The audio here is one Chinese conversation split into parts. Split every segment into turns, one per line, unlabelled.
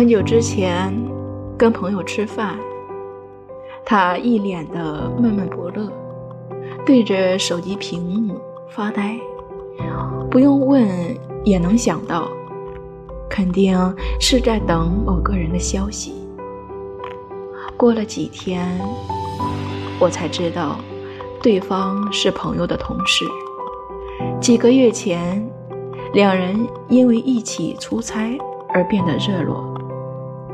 很久之前，跟朋友吃饭，他一脸的闷闷不乐，对着手机屏幕发呆。不用问也能想到，肯定是在等某个人的消息。过了几天，我才知道，对方是朋友的同事。几个月前，两人因为一起出差而变得热络。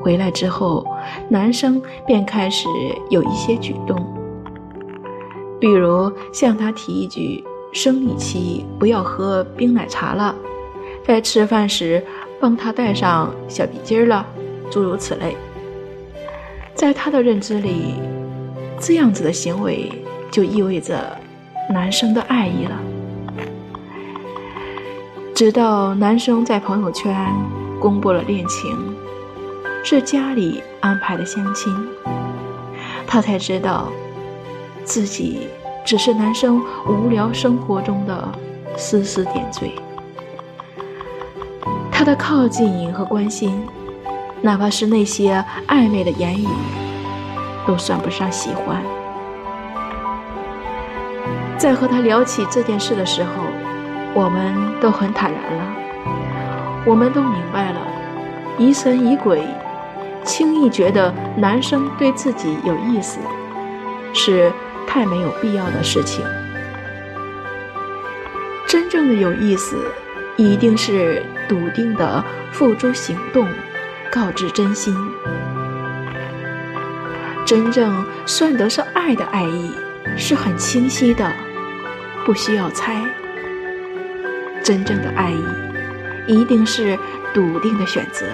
回来之后，男生便开始有一些举动，比如向她提一句“生理期不要喝冰奶茶了”，在吃饭时帮他带上小笔巾了，诸如此类。在他的认知里，这样子的行为就意味着男生的爱意了。直到男生在朋友圈公布了恋情。是家里安排的相亲，他才知道自己只是男生无聊生活中的丝丝点缀。他的靠近和关心，哪怕是那些暧昧的言语，都算不上喜欢。在和他聊起这件事的时候，我们都很坦然了，我们都明白了，疑神疑鬼。轻易觉得男生对自己有意思，是太没有必要的事情。真正的有意思，一定是笃定的付诸行动，告知真心。真正算得上爱的爱意，是很清晰的，不需要猜。真正的爱意，一定是笃定的选择。